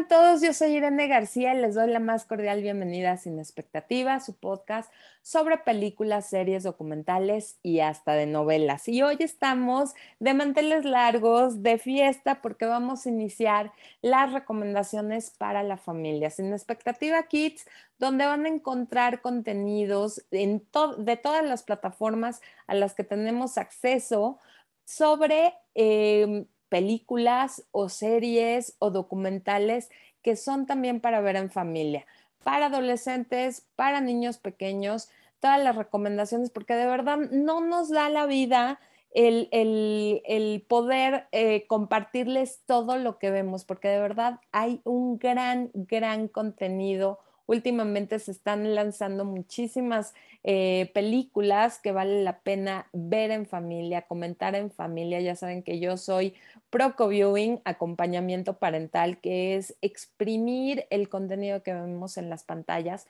están todos? Yo soy Irene García y les doy la más cordial bienvenida a Sin Expectativa, su podcast sobre películas, series, documentales y hasta de novelas. Y hoy estamos de manteles largos, de fiesta, porque vamos a iniciar las recomendaciones para la familia. Sin Expectativa Kids, donde van a encontrar contenidos de todas las plataformas a las que tenemos acceso sobre... Eh, películas o series o documentales que son también para ver en familia, para adolescentes, para niños pequeños, todas las recomendaciones, porque de verdad no nos da la vida el, poder eh, compartirles todo lo que vemos, porque de verdad hay un gran, gran contenido Últimamente se están lanzando muchísimas eh, películas que vale la pena ver en familia, comentar en familia. Ya saben que yo soy pro viewing acompañamiento parental, que es exprimir el contenido que vemos en las pantallas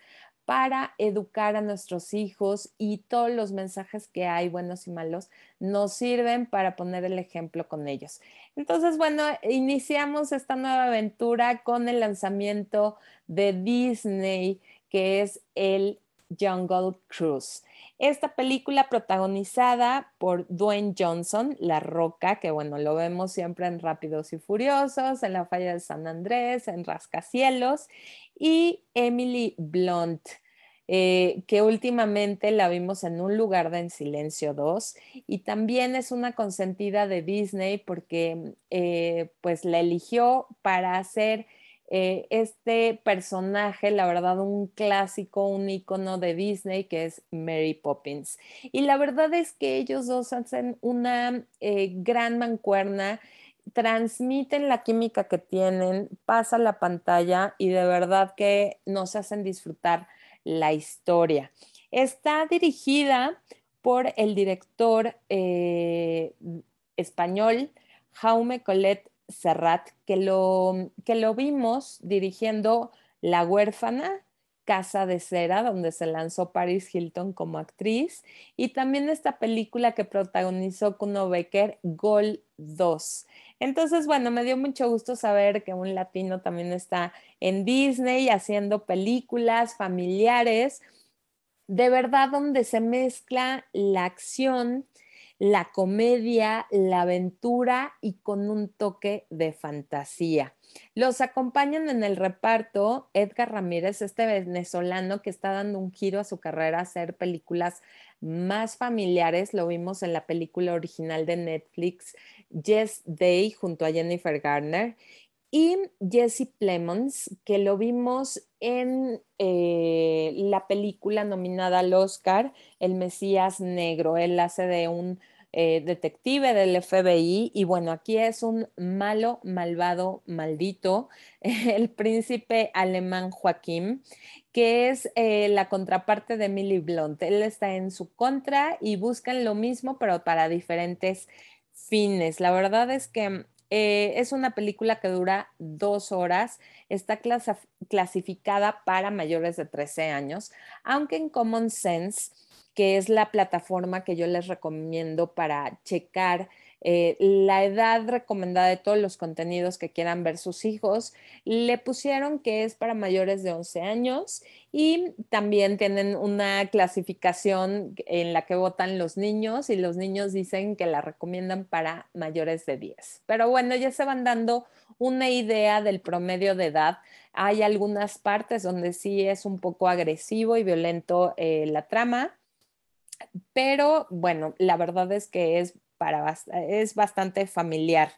para educar a nuestros hijos y todos los mensajes que hay, buenos y malos, nos sirven para poner el ejemplo con ellos. Entonces, bueno, iniciamos esta nueva aventura con el lanzamiento de Disney, que es el Jungle Cruise. Esta película protagonizada por Dwayne Johnson, La Roca, que bueno, lo vemos siempre en Rápidos y Furiosos, en La Falla de San Andrés, en Rascacielos, y Emily Blunt, eh, que últimamente la vimos en Un lugar de en silencio 2 y también es una consentida de Disney porque eh, pues la eligió para hacer eh, este personaje, la verdad, un clásico, un icono de Disney que es Mary Poppins. Y la verdad es que ellos dos hacen una gran mancuerna transmiten la química que tienen, pasa la pantalla y de verdad que nos hacen disfrutar la historia. Está dirigida por el director eh, español Jaume Colette Serrat, que lo, que lo vimos dirigiendo La huérfana, Casa de Cera, donde se lanzó Paris Hilton como actriz, y también esta película que protagonizó Kuno Becker, Gol 2. Entonces, bueno, me dio mucho gusto saber que un latino también está en Disney haciendo películas familiares, de verdad donde se mezcla la acción, la comedia, la aventura y con un toque de fantasía. Los acompañan en el reparto Edgar Ramírez, este venezolano que está dando un giro a su carrera a hacer películas más familiares. Lo vimos en la película original de Netflix, Yes Day, junto a Jennifer Garner. Y Jesse Plemons, que lo vimos en eh, la película nominada al Oscar, El Mesías Negro. Él hace de un eh, detective del FBI y bueno, aquí es un malo, malvado, maldito, el príncipe alemán Joaquín, que es eh, la contraparte de Millie Blunt. Él está en su contra y buscan lo mismo, pero para diferentes fines. La verdad es que eh, es una película que dura dos horas, está clasificada para mayores de 13 años, aunque en Common Sense que es la plataforma que yo les recomiendo para checar eh, la edad recomendada de todos los contenidos que quieran ver sus hijos. Le pusieron que es para mayores de 11 años y también tienen una clasificación en la que votan los niños y los niños dicen que la recomiendan para mayores de 10. Pero bueno, ya se van dando una idea del promedio de edad. Hay algunas partes donde sí es un poco agresivo y violento eh, la trama pero bueno, la verdad es que es, para, es bastante familiar.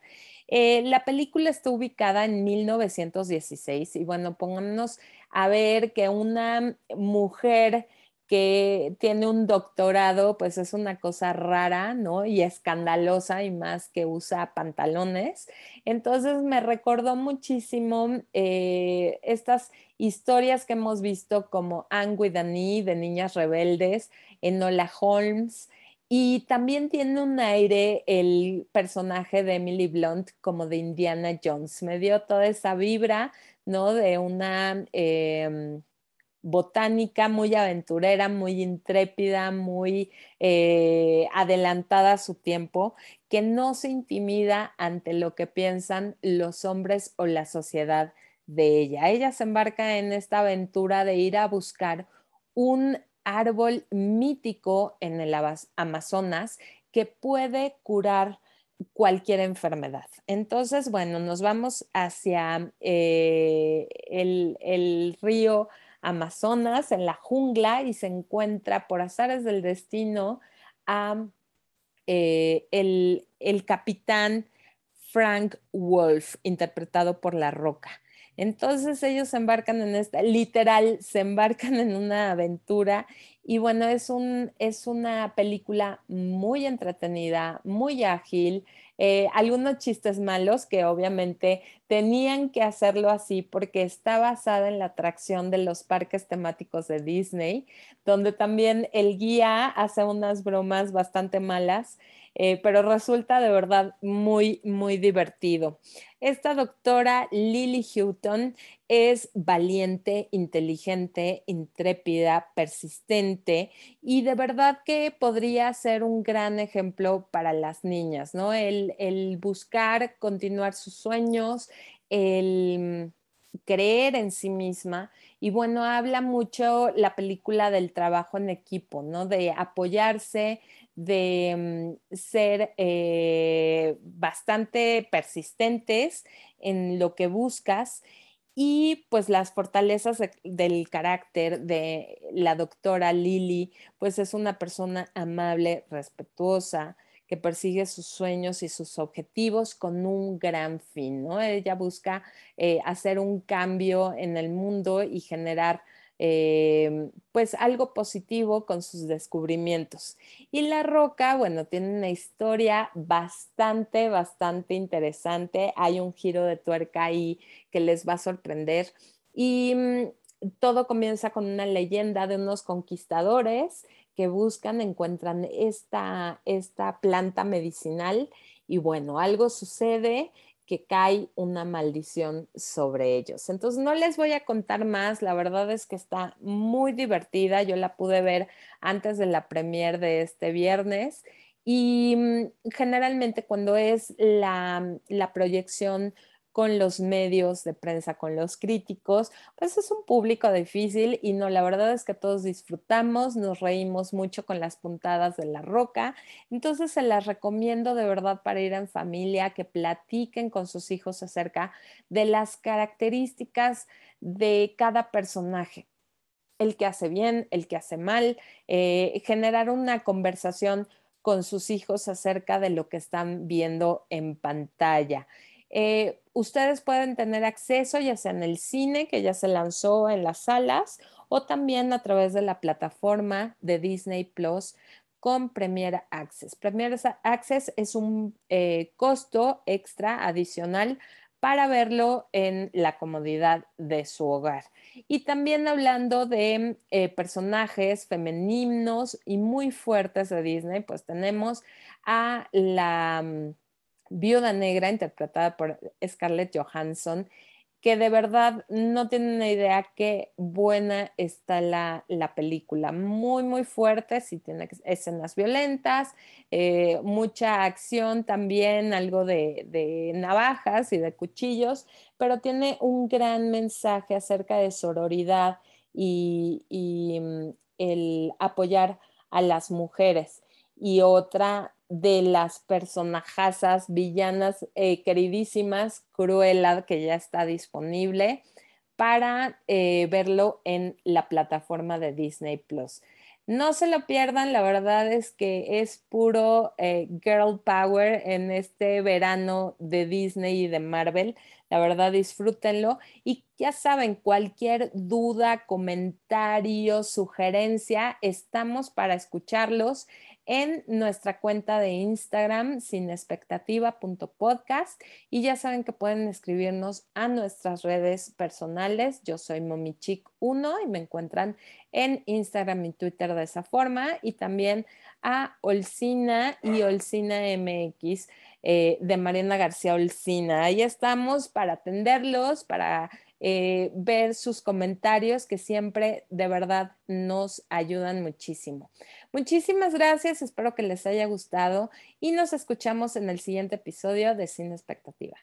Eh, la película está ubicada en 1916 y bueno, pongámonos a ver que una mujer que tiene un doctorado, pues es una cosa rara, ¿no? Y escandalosa y más que usa pantalones. Entonces me recordó muchísimo eh, estas historias que hemos visto como Anne with de Niñas Rebeldes, Enola Holmes, y también tiene un aire el personaje de Emily Blunt como de Indiana Jones. Me dio toda esa vibra, ¿no? De una... Em, botánica, muy aventurera, muy intrépida, muy eh, adelantada a su tiempo, que no se intimida ante lo que piensan los hombres o la sociedad de ella. Ella se embarca en esta aventura de ir a buscar un árbol mítico en el Amazonas que puede curar cualquier enfermedad. Entonces, bueno, nos vamos hacia eh, el, río Amazonas, en la jungla, y se encuentra por azares del destino a eh, el, el capitán Frank Wolf, interpretado por La Roca. Entonces ellos se embarcan en esta, literal, se embarcan en una aventura y bueno, es, un, es una película muy entretenida, muy ágil, eh, algunos chistes malos que obviamente tenían que hacerlo así porque está basada en la atracción de los parques temáticos de Disney, donde también el guía hace unas bromas bastante malas eh, pero resulta de verdad muy, muy divertido. Esta doctora Lily Houghton es valiente, inteligente, intrépida, persistente y de verdad que podría ser un gran ejemplo para las niñas, ¿no? El, el buscar continuar sus sueños, el creer en sí misma. Y bueno, habla mucho la película del trabajo en equipo, ¿no? De apoyarse, de mm, ser eh, bastante persistentes en lo que buscas y pues las fortalezas del carácter de la doctora Lily, pues es una persona amable, respetuosa, que persigue sus sueños y sus objetivos con un gran fin, ¿no? Ella busca eh, hacer un cambio en el mundo y generar eh, pues algo positivo con sus descubrimientos. Y La Roca, bueno, tiene una historia bastante, bastante interesante. Hay un giro de tuerca ahí que les va a sorprender. Y mm, todo comienza con una leyenda de unos conquistadores que buscan, encuentran esta, esta planta medicinal y bueno, algo sucede que cae una maldición sobre ellos. Entonces no les voy a contar más, la verdad es que está muy divertida, yo la pude ver antes de la premier de este viernes y mm, generalmente cuando es la, la proyección con los medios de prensa, con los críticos, pues es un público difícil y no, la verdad es que todos disfrutamos, nos reímos mucho con las puntadas de la roca, entonces se las recomiendo de verdad para ir en familia, que platiquen con sus hijos acerca de las características de cada personaje el que hace bien, el que hace mal, eh, generar una conversación con sus hijos acerca de lo que están viendo en pantalla. Eh, ustedes pueden tener acceso ya sea en el cine, que ya se lanzó en las salas, o también a través de la plataforma de Disney Plus con Premier Access. Premier Access es un eh, costo extra adicional para verlo en la comodidad de su hogar. Y también hablando de eh, personajes femeninos y muy fuertes de Disney, pues tenemos a la mm, Viuda Negra, interpretada por Scarlett Johansson, que de verdad no tienen una idea qué buena está la, película. Muy, muy fuerte, sí tiene escenas violentas, eh, mucha acción también, algo de, navajas y de cuchillos, pero tiene un gran mensaje acerca de sororidad y, y mm, el apoyar a las mujeres. Y otra de las personajazas villanas eh, queridísimas, Cruella, que ya está disponible para eh, verlo en la plataforma de Disney Plus. No se lo pierdan, la verdad es que es puro eh, girl power en este verano de Disney y de Marvel. La verdad, disfrútenlo. Y ya saben, cualquier duda, comentario, sugerencia, estamos para escucharlos en nuestra cuenta de Instagram sinexpectativa.podcast y ya saben que pueden escribirnos a nuestras redes personales. Yo soy momichic1 y me encuentran en Instagram y Twitter de esa forma y también a Olcina y Olcina MX eh, de Mariana García Olcina. Ahí estamos para atenderlos, para eh, ver sus comentarios que siempre de verdad nos ayudan muchísimo. Muchísimas gracias, espero que les haya gustado y nos escuchamos en el siguiente episodio de Sin Expectativa.